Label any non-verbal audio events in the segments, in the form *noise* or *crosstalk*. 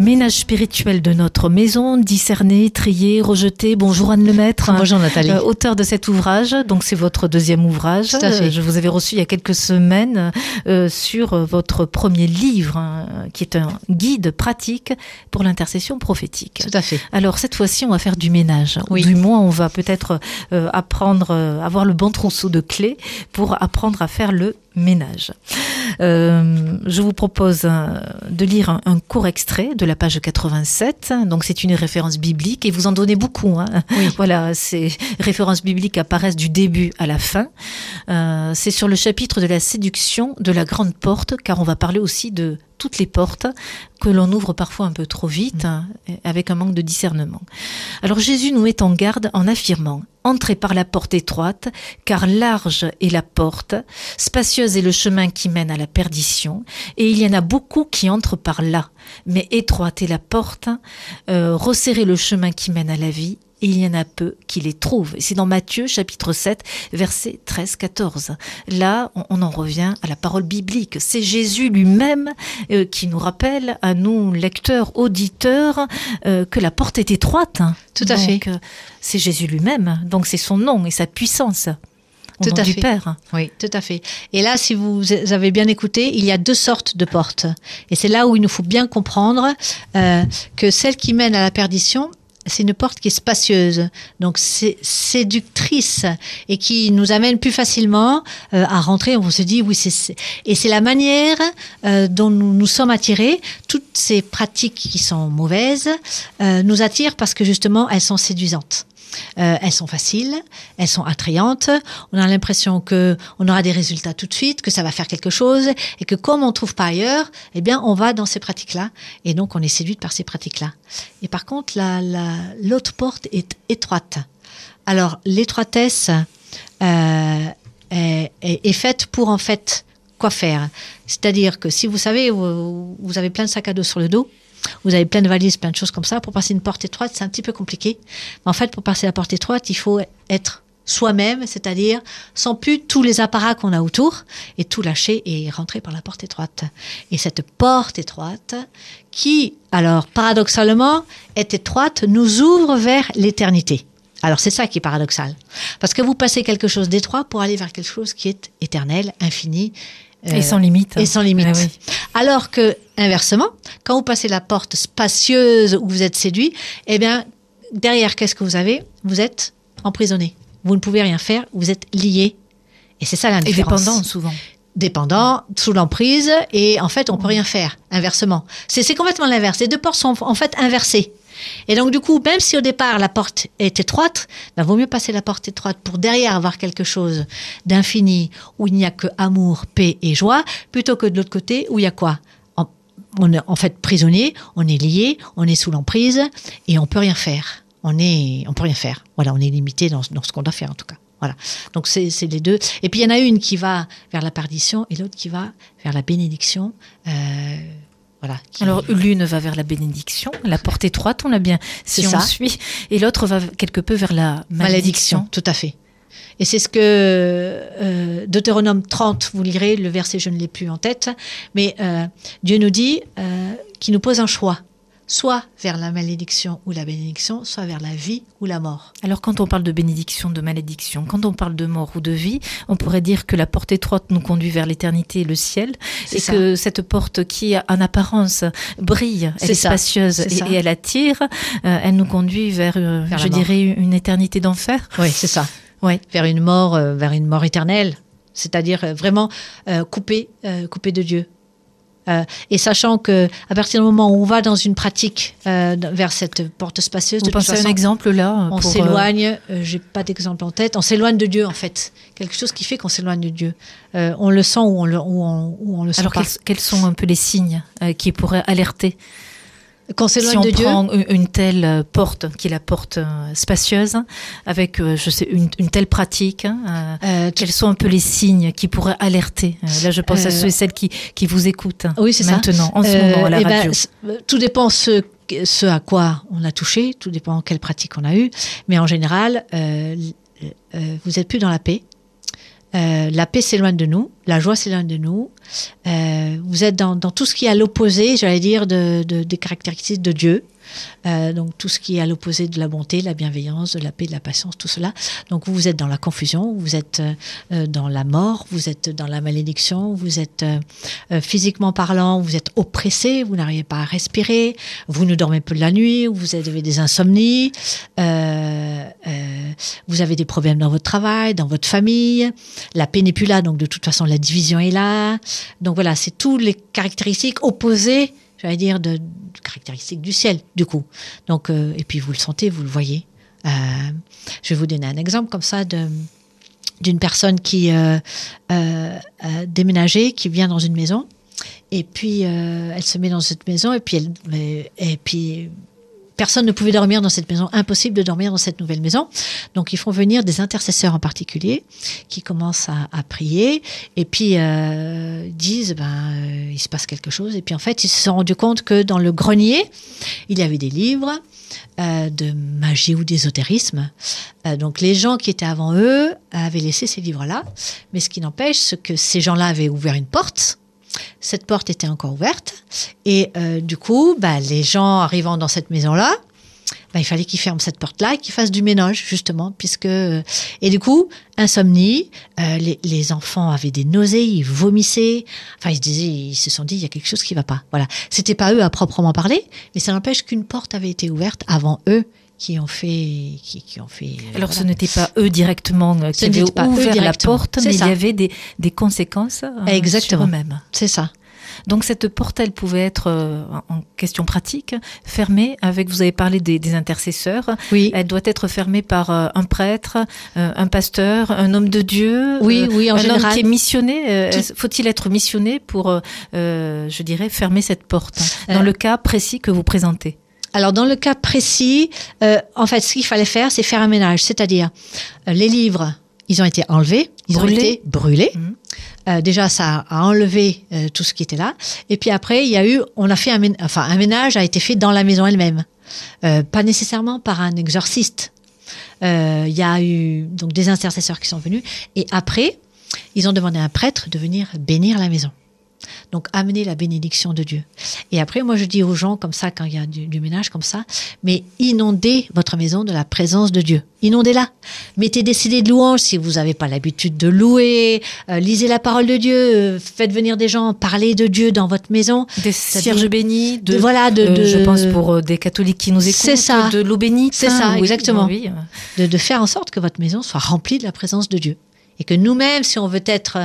Ménage spirituel de notre maison, discerné, trié, rejeté. Bonjour Anne Lemaître. Bonjour Nathalie. Euh, auteur de cet ouvrage, donc c'est votre deuxième ouvrage. Tout à fait. Euh, Je vous avais reçu il y a quelques semaines euh, sur votre premier livre, hein, qui est un guide pratique pour l'intercession prophétique. Tout à fait. Alors cette fois-ci, on va faire du ménage. Oui. Du moins, on va peut-être euh, apprendre, avoir le bon trousseau de clés pour apprendre à faire le ménage. Euh, je vous propose euh, de lire un, un court extrait de la page 87. Donc c'est une référence biblique et vous en donnez beaucoup. Hein. Oui. *laughs* Voilà, ces références bibliques apparaissent du début à la fin. Euh, c'est sur le chapitre de la séduction de la grande porte, car on va parler aussi de toutes les portes que l'on ouvre parfois un peu trop vite, hein, avec un manque de discernement. Alors Jésus nous met en garde en affirmant Entrez par la porte étroite, car large est la porte, spacieuse est le chemin qui mène à la perdition, et il y en a beaucoup qui entrent par là. Mais étroite est la porte, euh, resserrez le chemin qui mène à la vie, et il y en a peu qui les trouvent. C'est dans Matthieu chapitre 7, versets 13-14. Là, on, en revient à la parole biblique. C'est Jésus lui-même euh, qui nous rappelle à nous, lecteurs, auditeurs, euh, que la porte est étroite. Tout à Donc, fait. euh, c'est Jésus lui-même. Donc c'est son nom et sa puissance. Au Tout nom à du fait. Père. Oui, tout à fait. Et là, si vous avez bien écouté, il y a deux sortes de portes. Et c'est là où il nous faut bien comprendre euh, que celle qui mène à la perdition, c'est une porte qui est spacieuse, donc c'est séductrice et qui nous amène plus facilement euh, à rentrer. On se dit oui, c'est et c'est la manière euh, dont nous nous sommes attirés. Toutes ces pratiques qui sont mauvaises euh, nous attirent parce que justement elles sont séduisantes. Euh, elles sont faciles, elles sont attrayantes. On a l'impression que on aura des résultats tout de suite, que ça va faire quelque chose, et que comme on trouve pas ailleurs, eh bien, on va dans ces pratiques-là, et donc on est séduite par ces pratiques-là. Et par contre, la, la- l'autre porte est étroite. Alors, l'étroitesse euh, est faite pour en fait quoi faire? C'est-à-dire que si vous savez, vous, vous avez plein de sacs à dos sur le dos, vous avez plein de valises, plein de choses comme ça, pour passer une porte étroite, c'est un petit peu compliqué. Mais en fait, pour passer la porte étroite, il faut être soi-même, c'est-à-dire sans plus tous les apparats qu'on a autour, et tout lâcher et rentrer par la porte étroite. Et cette porte étroite, qui, alors paradoxalement, est étroite, nous ouvre vers l'éternité. Alors c'est ça qui est paradoxal. Parce que vous passez quelque chose d'étroit pour aller vers quelque chose qui est éternel, infini. Euh, et sans limite. et sans limite. Ah oui. Alors que, inversement, quand vous passez la porte spacieuse où vous êtes séduit, eh bien, derrière, qu'est-ce que vous avez? Vous êtes emprisonné. Vous ne pouvez rien faire, vous êtes lié. Et c'est ça la Et différence. dépendant souvent. Dépendant, sous l'emprise, et en fait, on peut rien faire, inversement. C'est complètement l'inverse. Les deux portes sont en fait inversées. Et donc, du coup, même si au départ la porte est étroite, ben, vaut mieux passer la porte étroite pour derrière avoir quelque chose d'infini, où il n'y a que amour, paix et joie, plutôt que de l'autre côté où il y a quoi? En- On est en fait prisonnier, on est lié, on est sous l'emprise, et on peut rien faire. On est, on peut rien faire. Voilà, on est limité dans, ce qu'on doit faire en tout cas. Voilà. Donc c'est c'est les deux. Et puis il y en a une qui va vers la perdition et l'autre qui va vers la bénédiction. Euh, voilà. qui- Alors l'une va vers la bénédiction, la porte étroite, on l'a bien si C'est on ça. suit, et l'autre va quelque peu vers la malédiction, malédiction. tout à fait. Et c'est ce que euh, Deutéronome 30, vous lirez, le verset je ne l'ai plus en tête, mais euh, Dieu nous dit euh, qu'il nous pose un choix, soit vers la malédiction ou la bénédiction, soit vers la vie ou la mort. Alors quand on parle de bénédiction, de malédiction, quand on parle de mort ou de vie, on pourrait dire que la porte étroite nous conduit vers l'éternité et le ciel, et ça. que cette porte qui en apparence brille, elle est spacieuse et, elle attire, euh, elle nous conduit vers, euh, Vers je dirais, une éternité d'enfer. Oui, c'est ça. Ouais. Vers une mort, euh, vers une mort éternelle, c'est-à-dire vraiment coupé, coupé de Dieu. Euh, et sachant que à partir du moment où on va dans une pratique euh, vers cette porte spacieuse, de toute à un exemple là on euh, s'éloigne. euh, J'ai pas d'exemple en tête. On s'éloigne de Dieu en fait. Quelque chose qui fait qu'on s'éloigne de Dieu. On le sent ou on le ou on, ou on le sent Alors pas. quels, quels sont un peu les signes qui pourraient alerter Qu'on si on de Dieu. prend une, une telle euh, porte, qui est la porte euh, spacieuse, avec euh, je sais une, une telle pratique, hein, euh, euh, quels sont un peu les signes qui pourraient alerter? Là, je pense à ceux et celles qui, qui vous écoutent Oui, c'est ça. maintenant, en ce moment à la eh ben, radio. tout dépend ce, ce à quoi on a touché, tout dépend quelle pratique on a eue. Mais en général, vous êtes plus dans la paix. Euh, la paix s'éloigne de nous, la joie s'éloigne de nous. Euh, vous êtes dans, dans tout ce qui est à l'opposé, j'allais dire, de, de- des caractéristiques de Dieu. Euh, donc tout ce qui est à l'opposé de la bonté, de la bienveillance, de la paix, de la patience, tout cela. Donc vous êtes dans la confusion, vous êtes euh, euh, dans la mort, vous êtes dans la malédiction, vous êtes physiquement parlant, vous êtes oppressé, vous n'arrivez pas à respirer, vous ne dormez plus la nuit, vous avez des insomnies, vous avez des problèmes dans votre travail, dans votre famille, la paix n'est plus là, donc de toute façon la division est là. Donc voilà, c'est toutes les caractéristiques opposées, j'allais dire, de, caractéristiques du ciel, du coup. Donc, euh, et puis vous le sentez, vous le voyez. Euh, je vais vous donner un exemple comme ça de d'une personne qui euh, euh, a qui vient dans une maison, et puis elle se met dans cette maison, et puis elle, et puis personne ne pouvait dormir dans cette maison, impossible de dormir dans cette nouvelle maison. Donc ils font venir des intercesseurs en particulier qui commencent à, prier et puis euh, disent ben euh, il se passe quelque chose et puis en fait ils se sont rendus compte que dans le grenier il y avait des livres euh, de magie ou d'ésotérisme. Donc les gens qui étaient avant eux avaient laissé ces livres-là, mais ce qui n'empêche que ces gens-là avaient ouvert une porte. Cette porte était encore ouverte et euh, du coup, bah, les gens arrivant dans cette maison-là, bah, il fallait qu'ils ferment cette porte-là et qu'ils fassent du ménage, justement, puisque... Et du coup, insomnie, euh, les, les enfants avaient des nausées, ils vomissaient, enfin, ils se disaient, ils se sont dit, il y a quelque chose qui va pas. Voilà. C'était pas eux à proprement parler, mais ça n'empêche qu'une porte avait été ouverte avant eux qui ont fait... Qui, qui ont fait Alors voilà. ce n'était pas eux directement euh, qui avaient ouvert la porte, mais ça. il y avait des, des conséquences euh, Exactement. sur eux-mêmes. C'est ça. Donc cette porte, elle pouvait être, euh, en question pratique, fermée avec, vous avez parlé des, des intercesseurs, Oui. elle doit être fermée par euh, un prêtre, euh, un pasteur, un homme de Dieu, Oui, euh, oui, en un homme général. qui est missionné. euh, Faut-il être missionné pour, euh, euh, je dirais, fermer cette porte Dans Euh, le cas précis que vous présentez? Alors dans le cas précis, euh, en fait, ce qu'il fallait faire, c'est faire un ménage, c'est-à-dire euh, les livres, ils ont été enlevés, ils Brûlés. ont été brûlés. Mhm. Euh, déjà, ça a enlevé euh, tout ce qui était là. Et puis après, il y a eu, on a fait un, mén- enfin, un ménage a été fait dans la maison elle-même, Euh, pas nécessairement par un exorciste. Euh, Il y a eu donc des intercesseurs qui sont venus et après, ils ont demandé à un prêtre de venir bénir la maison. Donc amener la bénédiction de Dieu. Et après, moi je dis aux gens comme ça, quand il y a du, du ménage comme ça, mais inondez votre maison de la présence de Dieu. Inondez-la. Mettez des CD de louanges si vous n'avez pas l'habitude de louer. Euh, lisez la parole de Dieu. euh, faites venir des gens parler de Dieu dans votre maison. Des cierges bénis, de, De, voilà, de, euh, de- je pense pour des catholiques qui nous écoutent, C'est ça. de l'eau bénite. C'est ça, oui, exactement. oui. de, de faire en sorte que votre maison soit remplie de la présence de Dieu. Et que nous-mêmes, si on veut être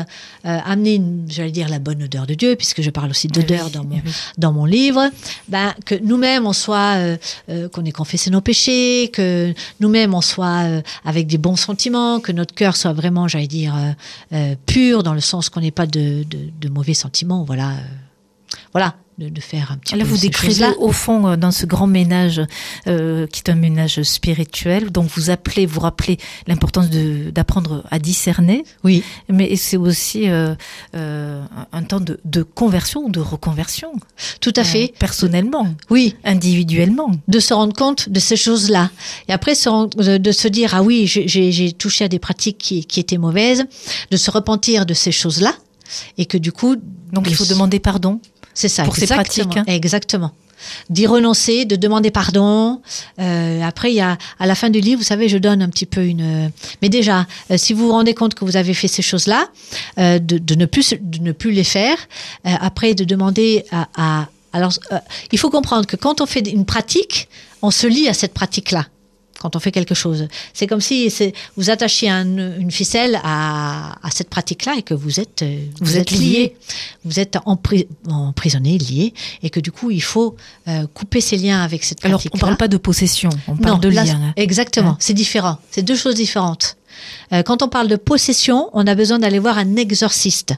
euh, une- j'allais dire, la bonne odeur de Dieu, puisque je parle aussi d'odeur Oui, dans mon, oui, dans mon livre, ben, que nous-mêmes on soit, euh, euh, qu'on ait confessé nos péchés, que nous-mêmes on soit euh, avec des bons sentiments, que notre cœur soit vraiment, j'allais dire, euh, euh, pur dans le sens qu'on n'ait pas de, de, de mauvais sentiments, voilà, voilà, de, de faire un petit Là, peu vous décrivez choses-là. au fond, euh, dans ce grand ménage, euh, qui est un ménage spirituel, donc vous appelez, vous rappelez l'importance d'apprendre à discerner, Oui, mais c'est aussi euh, euh, un temps de, de conversion ou de reconversion, tout à fait. personnellement, Oui, individuellement. de se rendre compte de ces choses-là. Et après, de, se dire, ah oui, j'ai- touché à des pratiques qui, qui étaient mauvaises, de se repentir de ces choses-là, et que du coup... Donc il faut demander pardon. C'est ça, pour ces exactement, pratiques, hein. Exactement. D'y renoncer, de demander pardon. Euh, après, il y a à la fin du livre, vous savez, je donne un petit peu une. Mais déjà, euh, si vous vous rendez compte que vous avez fait ces choses-là, euh, de, de ne plus de ne plus les faire. euh, après, de demander à. à- alors, euh, il faut comprendre que quand on fait une pratique, on se lie à cette pratique-là. Quand on fait quelque chose, c'est comme si vous attachiez un- une ficelle à, à cette pratique-là et que vous êtes euh, Vous êtes lié. vous êtes empri- emprisonné, lié, et que du coup, il faut euh, couper ses liens avec cette Alors pratique on parle pas de possession, on parle non, de là, lien. hein. Exactement, c'est différent. C'est deux choses différentes. Euh, quand on parle de possession, on a besoin d'aller voir un exorciste.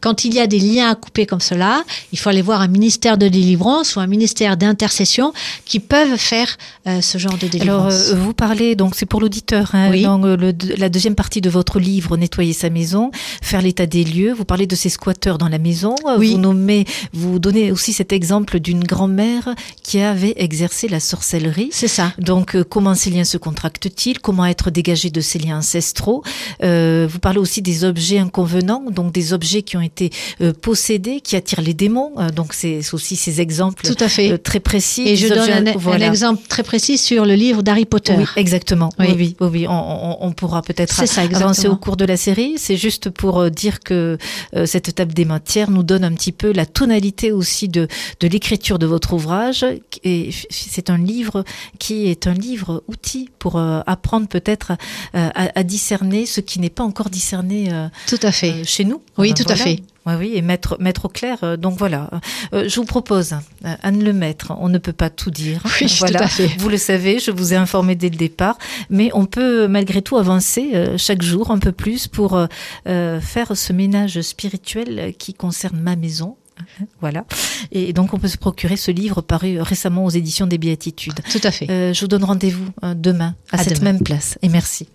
Quand il y a des liens à couper comme cela, il faut aller voir un ministère de délivrance ou un ministère d'intercession qui peuvent faire euh, ce genre de Alors, délivrance. euh, vous parlez, donc c'est pour l'auditeur, hein, Oui. dans euh, le- la deuxième partie de votre livre, Nettoyer sa maison, faire l'état des lieux. Vous parlez de ces squatteurs dans la maison. Euh, Oui. Vous nommez, vous donnez aussi cet exemple d'une grand-mère qui avait exercé la sorcellerie. C'est ça. Donc, comment ces liens se contractent-ils? Comment être dégagé de ces liens ancestraux? Euh, Vous parlez aussi des objets inconvenants, donc des objets qui ont été euh, possédés, qui attirent les démons. Euh, donc, c'est aussi ces exemples Tout à fait. euh, très précis. Et je donne objets- un, un voilà. exemple très précis sur le livre d'Harry Potter. Oui, exactement. Oui, Oui. oui, oui, oui. On, on- on pourra peut-être avancer au cours de la série. C'est juste pour dire que cette table des matières nous donne un petit peu la tonalité aussi de, de l'écriture de votre ouvrage. Et c'est un livre qui est un livre outil pour apprendre peut-être à, à discerner ce qui n'est pas encore discerné Tout à fait. chez nous. Oui, Tout à fait. Oui, oui, et mettre, mettre au clair. euh, donc voilà, Euh, je vous propose, euh, Anne Le Maître, on ne peut pas tout dire. Oui, voilà. tout à fait. Vous le savez, je vous ai informé dès le départ, mais on peut malgré tout avancer euh, chaque jour un peu plus pour faire ce ménage spirituel qui concerne ma maison. Voilà. Et donc on peut se procurer ce livre paru récemment aux éditions des Béatitudes. Tout à fait. Euh, je vous donne rendez-vous demain à, À cette demain. même place. Et merci.